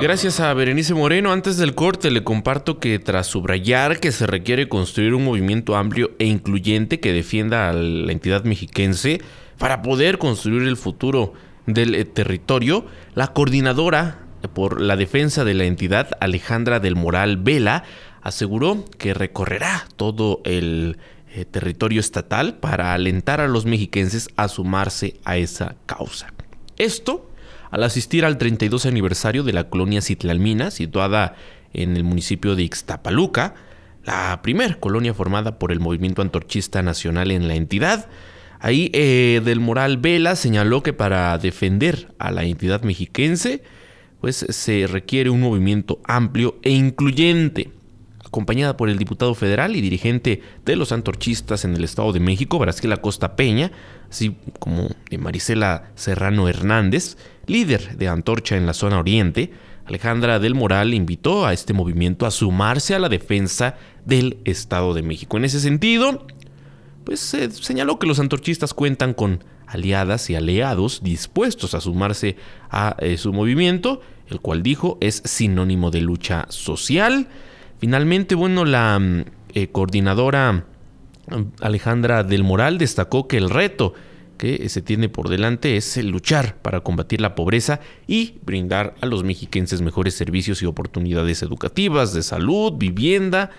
Gracias a Berenice Moreno, antes del corte le comparto que tras subrayar que se requiere construir un movimiento amplio e incluyente que defienda a la entidad mexiquense para poder construir el futuro del eh, territorio, la coordinadora por la defensa de la entidad, Alejandra del Moral Vela, aseguró que recorrerá todo el eh, territorio estatal para alentar a los mexiquenses a sumarse a esa causa. Esto al asistir al 32 aniversario de la colonia Citlalmina, situada en el municipio de Ixtapaluca, la primer colonia formada por el movimiento antorchista nacional en la entidad. Ahí eh, Del Moral Vela señaló que para defender a la entidad mexiquense, pues se requiere un movimiento amplio e incluyente, acompañada por el diputado federal y dirigente de los antorchistas en el Estado de México, Brasil Costa Peña, así como de Marisela Serrano Hernández, líder de Antorcha en la zona oriente. Alejandra del Moral invitó a este movimiento a sumarse a la defensa del Estado de México. En ese sentido, pues se señaló que los antorchistas cuentan con aliadas y aliados dispuestos a sumarse a eh, su movimiento, el cual dijo es sinónimo de lucha social. Finalmente, bueno, la mm, eh, coordinadora mm, Alejandra del Moral destacó que el reto que se tiene por delante es luchar para combatir la pobreza y brindar a los mexiquenses mejores servicios y oportunidades educativas, de salud, vivienda,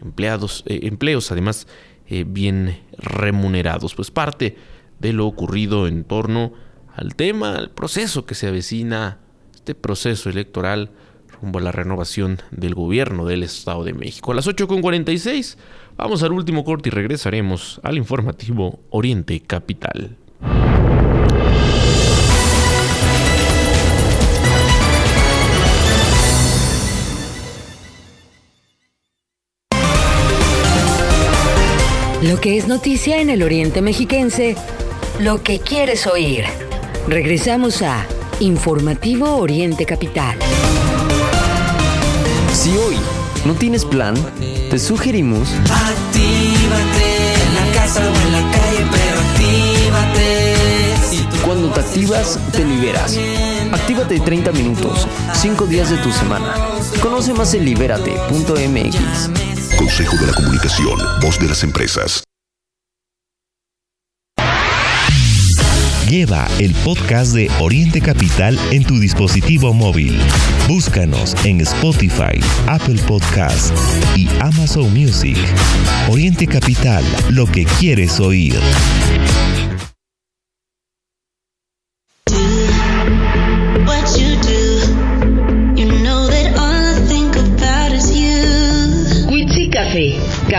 empleados, eh, empleos además bien remunerados. Pues parte de lo ocurrido en torno al tema, al proceso que se avecina, este proceso electoral rumbo a la renovación del gobierno del Estado de México. A las 8.46 vamos al último corte y regresaremos al informativo Oriente Capital. Lo que es noticia en el Oriente Mexiquense, lo que quieres oír. Regresamos a Informativo Oriente Capital. Si hoy no tienes plan, te sugerimos... Actívate en la casa o en la calle, pero actívate. Cuando te activas, te liberas. Actívate 30 minutos, 5 días de tu semana. Conoce más en libérate.mx. Consejo de la Comunicación, voz de las empresas. Lleva el podcast de Oriente Capital en tu dispositivo móvil. Búscanos en Spotify, Apple Podcast y Amazon Music. Oriente Capital, lo que quieres oír.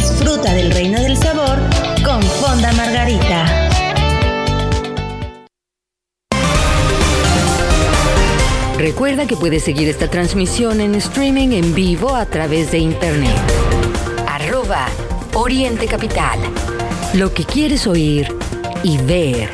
Disfruta del reino del sabor con Fonda Margarita. Recuerda que puedes seguir esta transmisión en streaming en vivo a través de internet. Arroba Oriente Capital. Lo que quieres oír y ver.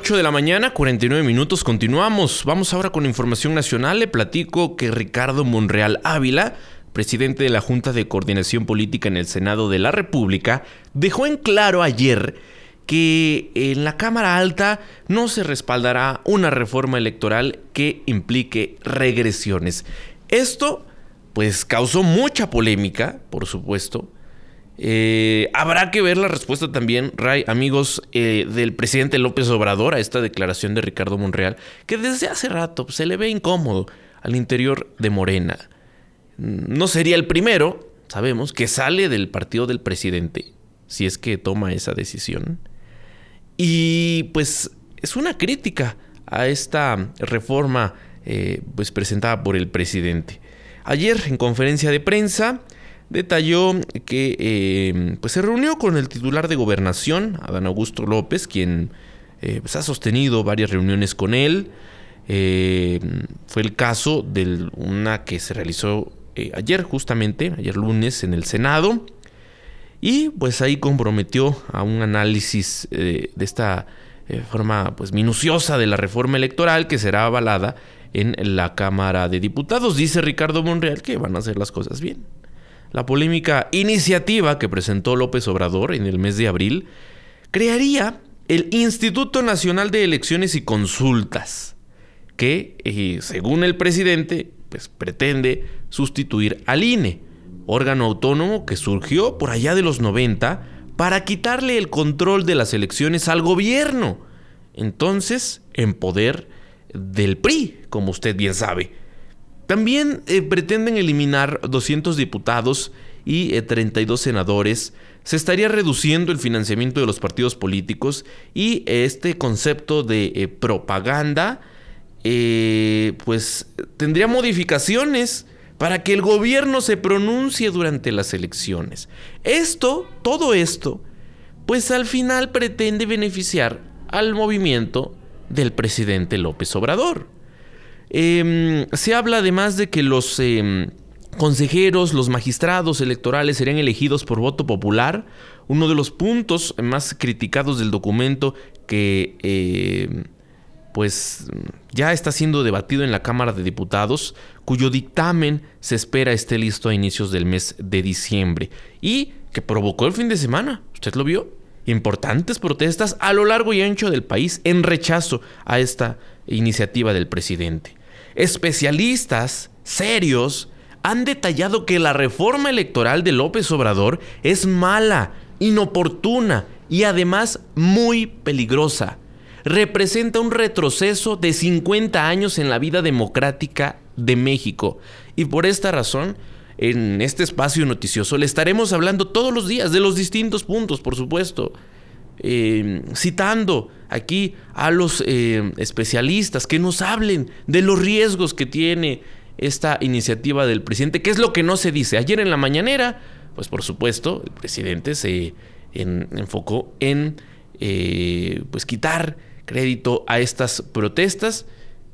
Ocho de la mañana, 49 minutos, continuamos. Vamos ahora con información nacional. Le platico que Ricardo Monreal Ávila, presidente de la Junta de Coordinación Política en el Senado de la República, dejó en claro ayer que en la Cámara Alta no se respaldará una reforma electoral que implique regresiones. Esto, pues, causó mucha polémica, por supuesto. Eh, habrá que ver la respuesta también, Ray, amigos, eh, del presidente López Obrador a esta declaración de Ricardo Monreal, que desde hace rato se le ve incómodo al interior de Morena. No sería el primero, sabemos, que sale del partido del presidente, si es que toma esa decisión. Y pues es una crítica a esta reforma eh, pues presentada por el presidente. Ayer en conferencia de prensa detalló que eh, pues se reunió con el titular de gobernación, Adán Augusto López, quien eh, pues ha sostenido varias reuniones con él. Eh, fue el caso de una que se realizó eh, ayer, justamente, ayer lunes, en el Senado. Y pues ahí comprometió a un análisis de esta forma pues minuciosa de la reforma electoral que será avalada en la Cámara de Diputados. Dice Ricardo Monreal que van a hacer las cosas bien. La polémica iniciativa que presentó López Obrador en el mes de abril crearía el Instituto Nacional de Elecciones y Consultas, que, eh, según el presidente, pues pretende sustituir al INE, órgano autónomo que surgió por allá de los 90 para quitarle el control de las elecciones al gobierno, entonces en poder del PRI, como usted bien sabe. También eh, pretenden eliminar 200 diputados y 32 eh, senadores. Se estaría reduciendo el financiamiento de los partidos políticos y este concepto de eh, propaganda pues tendría modificaciones para que el gobierno se pronuncie durante las elecciones. Esto, todo esto, pues al final pretende beneficiar al movimiento del presidente López Obrador. Em, se habla además de que los em, consejeros, los magistrados electorales serían elegidos por voto popular. Uno de los puntos más criticados del documento que em, pues ya está siendo debatido en la Cámara de Diputados, cuyo dictamen se espera esté listo a inicios del mes de diciembre y que provocó el fin de semana. ¿Usted lo vio? Importantes protestas a lo largo y ancho del país en rechazo a esta iniciativa del presidente. Especialistas serios han detallado que la reforma electoral de López Obrador es mala, inoportuna y además muy peligrosa. Representa un retroceso de 50 años en la vida democrática de México. Y por esta razón, en este espacio noticioso le estaremos hablando todos los días de los distintos puntos, por supuesto. Eh, citando aquí a los eh, especialistas que nos hablen de los riesgos que tiene esta iniciativa del presidente, que es lo que no se dice. Ayer en la mañanera, pues por supuesto, el presidente se enfocó en eh, pues quitar crédito a estas protestas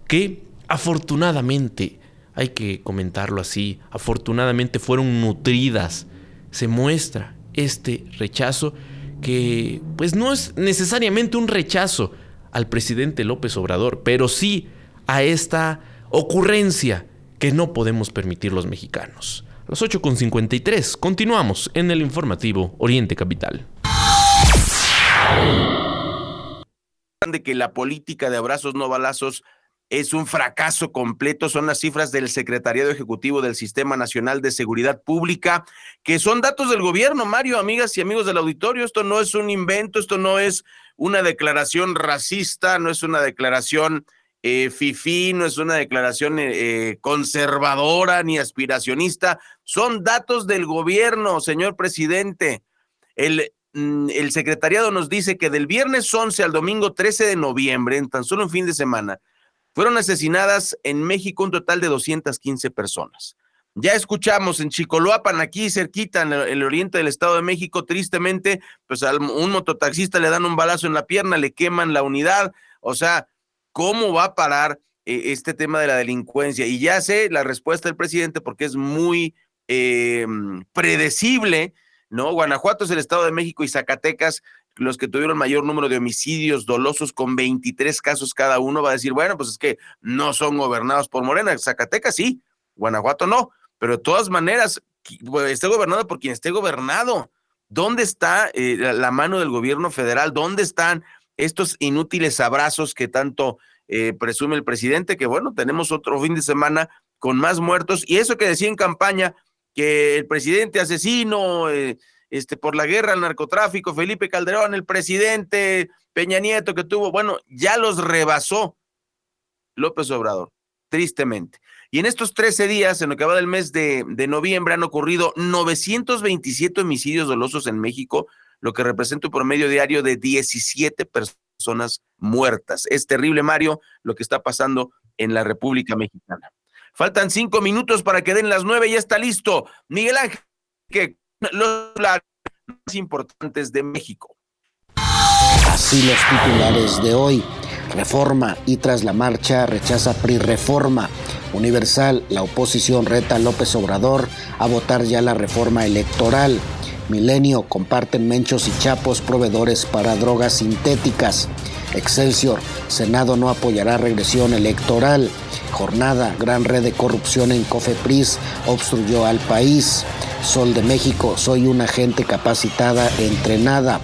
que afortunadamente, hay que comentarlo así, afortunadamente fueron nutridas. Se muestra este rechazo que pues no es necesariamente un rechazo al presidente López Obrador, pero sí a esta ocurrencia que no podemos permitir los mexicanos. Los 8.53, continuamos en el informativo Oriente Capital. De que la política de abrazos no balazos es un fracaso completo, son las cifras del Secretariado Ejecutivo del Sistema Nacional de Seguridad Pública, que son datos del gobierno, Mario, amigas y amigos del auditorio, esto no es un invento, esto no es una declaración racista, no es una declaración eh, fifí, no es una declaración eh, eh, conservadora ni aspiracionista, son datos del gobierno, señor presidente. El, mm, el secretariado nos dice que del viernes 11 al domingo 13 de noviembre, en tan solo un fin de semana, fueron asesinadas en México un total de 215 personas. Ya escuchamos en Chicoloapan, aquí cerquita, en el, oriente del Estado de México, tristemente, pues a un mototaxista le dan un balazo en la pierna, le queman la unidad. O sea, ¿cómo va a parar eh, este tema de la delincuencia? Y ya sé la respuesta del presidente porque es muy eh, predecible, ¿no? Guanajuato es el Estado de México y Zacatecas los que tuvieron mayor número de homicidios dolosos con 23 casos cada uno, va a decir, bueno, pues es que no son gobernados por Morena. Zacatecas sí, Guanajuato no, pero de todas maneras, pues, esté gobernado por quien esté gobernado. ¿Dónde está eh, la mano del gobierno federal? ¿Dónde están estos inútiles abrazos que tanto eh, presume el presidente? Que bueno, tenemos otro fin de semana con más muertos. Y eso que decía en campaña, que el presidente asesino, eh, este, por la guerra al narcotráfico, Felipe Calderón, el presidente Peña Nieto que tuvo, bueno, ya los rebasó López Obrador, tristemente. Y en estos 13 días, en lo que va del mes de, de noviembre, han ocurrido 927 homicidios dolosos en México, lo que representa un promedio diario de 17 personas muertas. Es terrible, Mario, lo que está pasando en la República Mexicana. Faltan cinco minutos para que den las nueve, ya está listo. Miguel Ángel, que los más importantes de México. Así los titulares de hoy. Reforma y tras la marcha rechaza PRI reforma. Universal, la oposición reta a López Obrador a votar ya la reforma electoral. Milenio, comparten menchos y chapos proveedores para drogas sintéticas. Excelsior, Senado no apoyará regresión electoral. Jornada, gran red de corrupción en Cofepris obstruyó al país. Sol de México, soy una gente capacitada, entrenada.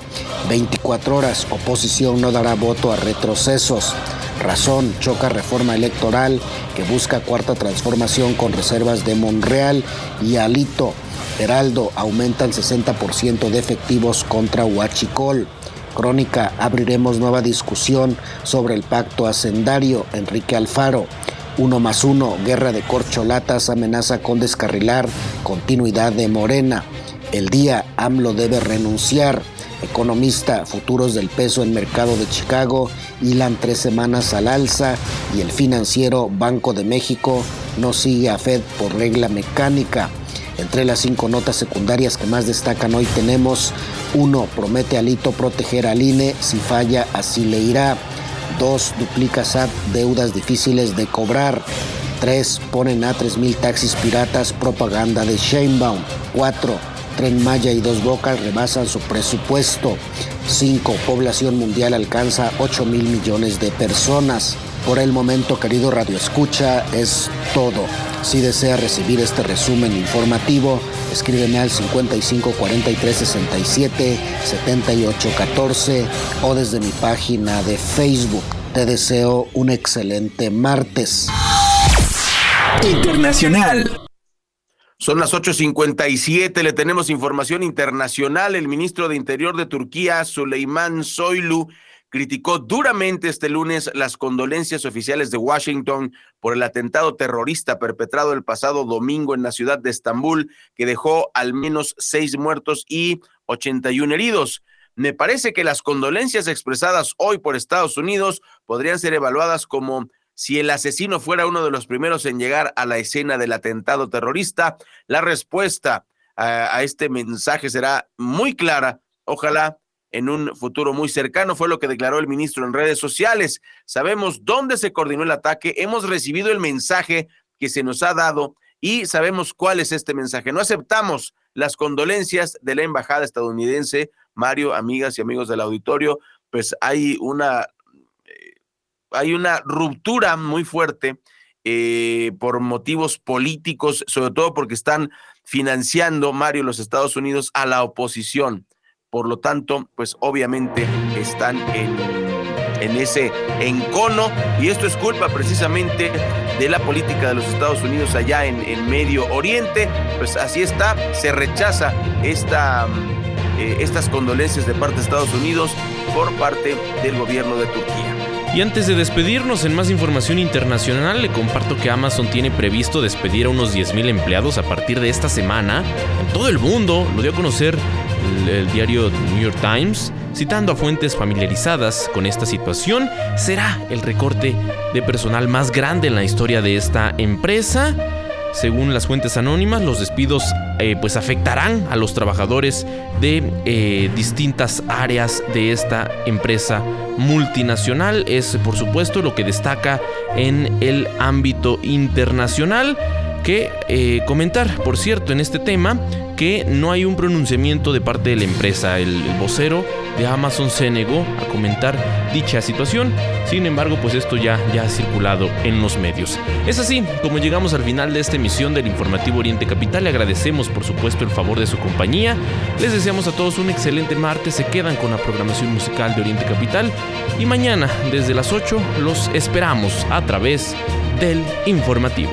24 horas, oposición no dará voto a retrocesos. Razón, choca reforma electoral que busca cuarta transformación con reservas de Monreal y Alito. Heraldo, aumenta el 60% de efectivos contra Huachicol. Crónica, abriremos nueva discusión sobre el pacto hacendario. Enrique Alfaro. Uno más uno, guerra de corcholatas amenaza con descarrilar continuidad de Morena. El día AMLO debe renunciar. Economista, futuros del peso en mercado de Chicago hilan tres semanas al alza y el financiero Banco de México no sigue a Fed por regla mecánica. Entre las cinco notas secundarias que más destacan hoy tenemos 1. Promete Alito proteger al INE, si falla así le irá. 2. Duplica SAT deudas difíciles de cobrar. 3. Ponen a 3.000 taxis piratas propaganda de Sheinbaum. 4. Tren Maya y Dos Bocas rebasan su presupuesto. 5. Población mundial alcanza 8 mil millones de personas. Por el momento, querido Radio Escucha, es todo. Si desea recibir este resumen informativo, escríbeme al 55 43 67 78 14 o desde mi página de Facebook. Te deseo un excelente martes. Internacional. Son las 8.57, le tenemos información internacional. El ministro de Interior de Turquía, Süleyman Soylu, criticó duramente este lunes las condolencias oficiales de Washington por el atentado terrorista perpetrado el pasado domingo en la ciudad de Estambul, que dejó al menos seis muertos y 81 heridos. Me parece que las condolencias expresadas hoy por Estados Unidos podrían ser evaluadas como si el asesino fuera uno de los primeros en llegar a la escena del atentado terrorista. La respuesta a, a este mensaje será muy clara. Ojalá en un futuro muy cercano, fue lo que declaró el ministro en redes sociales. Sabemos dónde se coordinó el ataque, hemos recibido el mensaje que se nos ha dado y sabemos cuál es este mensaje. No aceptamos las condolencias de la embajada estadounidense. Mario, amigas y amigos del auditorio, pues hay una, eh, hay una ruptura muy fuerte eh, por motivos políticos, sobre todo porque están financiando, Mario, los Estados Unidos a la oposición. Por lo tanto, pues obviamente están en, en ese encono y esto es culpa precisamente de la política de los Estados Unidos allá en el Medio Oriente. Pues así está, se rechaza esta, eh, estas condolencias de parte de Estados Unidos por parte del gobierno de Turquía. Y antes de despedirnos, en más información internacional, le comparto que Amazon tiene previsto despedir a unos 10.000 empleados a partir de esta semana en todo el mundo. Lo dio a conocer el, el, diario New York Times, citando a fuentes familiarizadas con esta situación. Será el recorte de personal más grande en la historia de esta empresa. Según las fuentes anónimas, los despidos eh, pues afectarán a los trabajadores de eh, distintas áreas de esta empresa multinacional. Es por supuesto lo que destaca en el ámbito internacional. Que eh, comentar, por cierto, en este tema, que no hay un pronunciamiento de parte de la empresa. El, vocero de Amazon se negó a comentar dicha situación. Sin embargo, pues esto ya, ya ha circulado en los medios. Es así, como llegamos al final de esta emisión del Informativo Oriente Capital, le agradecemos por supuesto el favor de su compañía. Les deseamos a todos un excelente martes. Se quedan con la programación musical de Oriente Capital. Y mañana, desde las 8, los esperamos a través del informativo.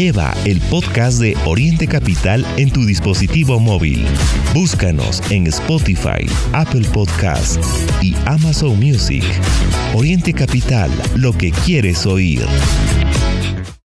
Lleva el podcast de Oriente Capital en tu dispositivo móvil. Búscanos en Spotify, Apple Podcast y Amazon Music. Oriente Capital, lo que quieres oír.